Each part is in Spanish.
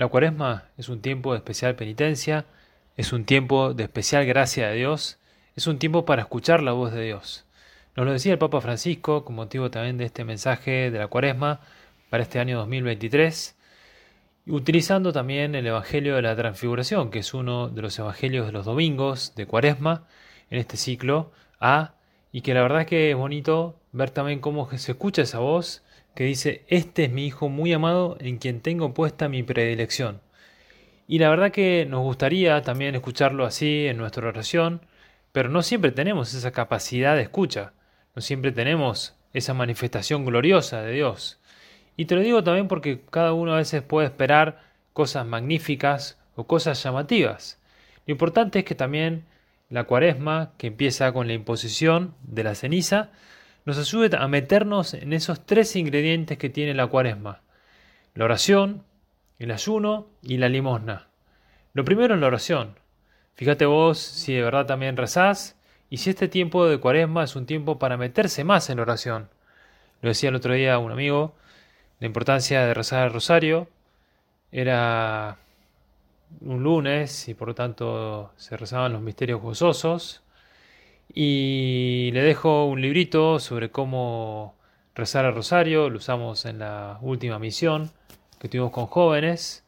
La cuaresma es un tiempo de especial penitencia, es un tiempo de especial gracia de Dios, es un tiempo para escuchar la voz de Dios. Nos lo decía el Papa Francisco con motivo también de este mensaje de la cuaresma para este año 2023, utilizando también el Evangelio de la Transfiguración, que es uno de los evangelios de los domingos de cuaresma en este ciclo A, y que la verdad es que es bonito ver también cómo se escucha esa voz que dice, este es mi Hijo muy amado en quien tengo puesta mi predilección. Y la verdad que nos gustaría también escucharlo así en nuestra oración, pero no siempre tenemos esa capacidad de escucha, no siempre tenemos esa manifestación gloriosa de Dios. Y te lo digo también porque cada uno a veces puede esperar cosas magníficas o cosas llamativas. Lo importante es que también la cuaresma, que empieza con la imposición de la ceniza, nos ayude a meternos en esos tres ingredientes que tiene la cuaresma. La oración, el ayuno y la limosna. Lo primero es la oración. Fíjate vos si de verdad también rezás y si este tiempo de cuaresma es un tiempo para meterse más en la oración. Lo decía el otro día un amigo, la importancia de rezar el rosario era un lunes y por lo tanto se rezaban los misterios gozosos y le dejo un librito sobre cómo rezar el rosario, lo usamos en la última misión que tuvimos con jóvenes.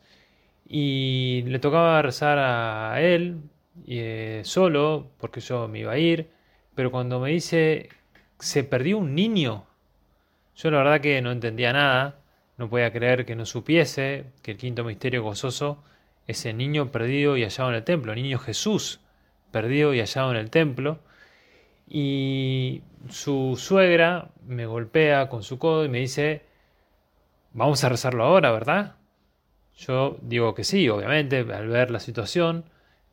Y le tocaba rezar a él eh, solo porque yo me iba a ir, pero cuando me dice se perdió un niño, yo la verdad que no entendía nada, no podía creer que no supiese que el quinto misterio gozoso, ese niño perdido y hallado en el templo, niño Jesús perdido y hallado en el templo, y su suegra me golpea con su codo y me dice, vamos a rezarlo ahora, ¿verdad? Yo digo que sí, obviamente, al ver la situación,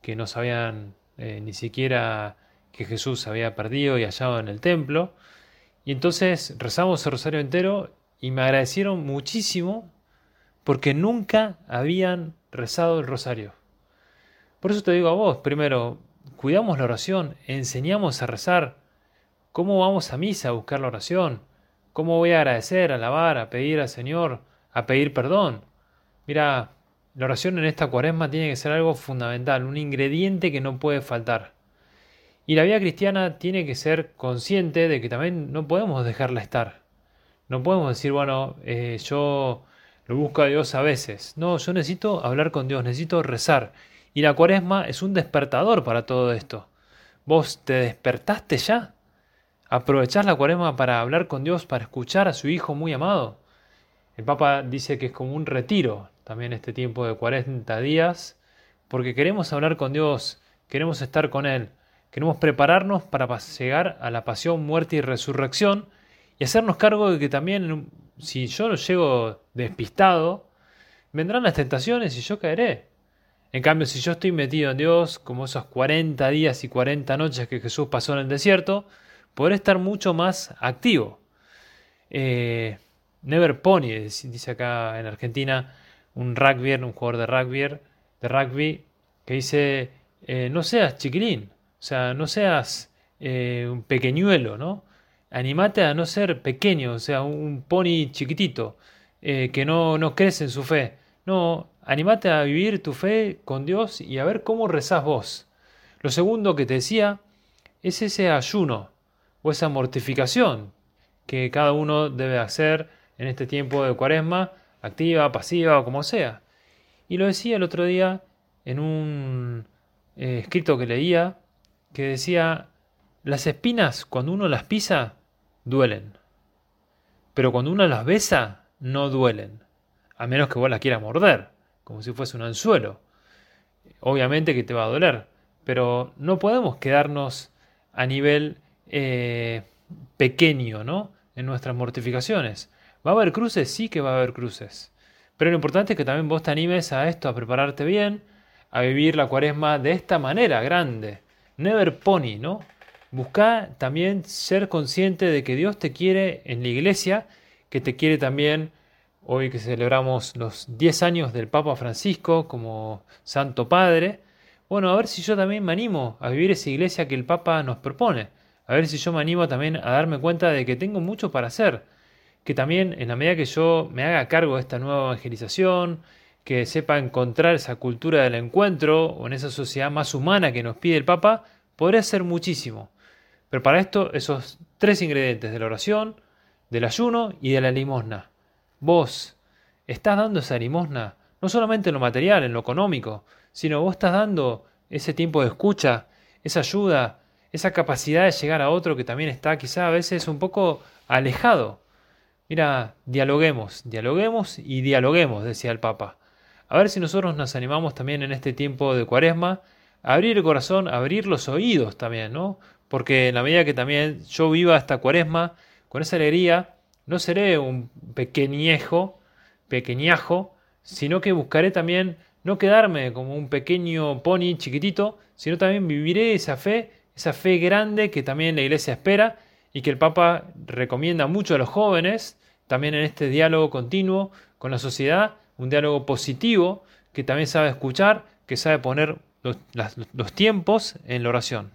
que no sabían eh, ni siquiera que Jesús había perdido y hallado en el templo. Y entonces rezamos el rosario entero y me agradecieron muchísimo porque nunca habían rezado el rosario. Por eso te digo a vos, primero, cuidamos la oración, enseñamos a rezar. ¿Cómo vamos a misa a buscar la oración? ¿Cómo voy a agradecer, a alabar, a pedir al Señor, a pedir perdón? Mira, la oración en esta cuaresma tiene que ser algo fundamental, un ingrediente que no puede faltar. Y la vida cristiana tiene que ser consciente de que también no podemos dejarla estar. No podemos decir, bueno, eh, yo lo busco a Dios a veces. No, yo necesito hablar con Dios, necesito rezar. Y la cuaresma es un despertador para todo esto. ¿Vos te despertaste ya? ¿Aprovechás la cuaresma para hablar con Dios, para escuchar a su Hijo muy amado? El Papa dice que es como un retiro también este tiempo de 40 días, porque queremos hablar con Dios, queremos estar con Él, queremos prepararnos para llegar a la pasión, muerte y resurrección y hacernos cargo de que también si yo llego despistado, vendrán las tentaciones y yo caeré. En cambio, si yo estoy metido en Dios, como esos 40 días y 40 noches que Jesús pasó en el desierto, podré estar mucho más activo. Eh, Never Pony, dice acá en Argentina, un rugby, un jugador de rugby, de rugby que dice, eh, no seas chiquilín, o sea, no seas eh, un pequeñuelo, ¿no? Animate a no ser pequeño, o sea, un pony chiquitito, que no, no crece en su fe. No, Animate a vivir tu fe con Dios y a ver cómo rezás vos. Lo segundo que te decía es ese ayuno o esa mortificación que cada uno debe hacer en este tiempo de cuaresma, activa, pasiva o como sea. Y lo decía el otro día en un eh, escrito que leía que decía, las espinas cuando uno las pisa duelen, pero cuando uno las besa no duelen, a menos que vos las quieras morder como si fuese un anzuelo. Obviamente que te va a doler, pero no podemos quedarnos a nivel eh, pequeño, ¿no? En nuestras mortificaciones. ¿Va a haber cruces? Sí que va a haber cruces. Pero lo importante es que también vos te animes a esto, a prepararte bien, a vivir la cuaresma de esta manera grande. Never pony, ¿no? Busca también ser consciente de que Dios te quiere en la iglesia, que te quiere también hoy que celebramos los 10 años del Papa Francisco como Santo Padre, bueno, a ver si yo también me animo a vivir esa iglesia que el Papa nos propone, a ver si yo me animo también a darme cuenta de que tengo mucho para hacer, que también en la medida que yo me haga cargo de esta nueva evangelización, que sepa encontrar esa cultura del encuentro o en esa sociedad más humana que nos pide el Papa, podría ser muchísimo. Pero para esto, esos tres ingredientes de la oración, del ayuno y de la limosna. Vos estás dando esa limosna, no solamente en lo material, en lo económico, sino vos estás dando ese tiempo de escucha, esa ayuda, esa capacidad de llegar a otro que también está quizá a veces un poco alejado. Mira, dialoguemos, dialoguemos y dialoguemos, decía el Papa. A ver si nosotros nos animamos también en este tiempo de cuaresma a abrir el corazón, abrir los oídos también, ¿no? Porque en la medida que también yo viva esta cuaresma con esa alegría, no seré un pequeñejo, pequeñajo, sino que buscaré también no quedarme como un pequeño pony chiquitito, sino también viviré esa fe, esa fe grande que también la iglesia espera y que el Papa recomienda mucho a los jóvenes, también en este diálogo continuo con la sociedad, un diálogo positivo, que también sabe escuchar, que sabe poner los, los tiempos en la oración.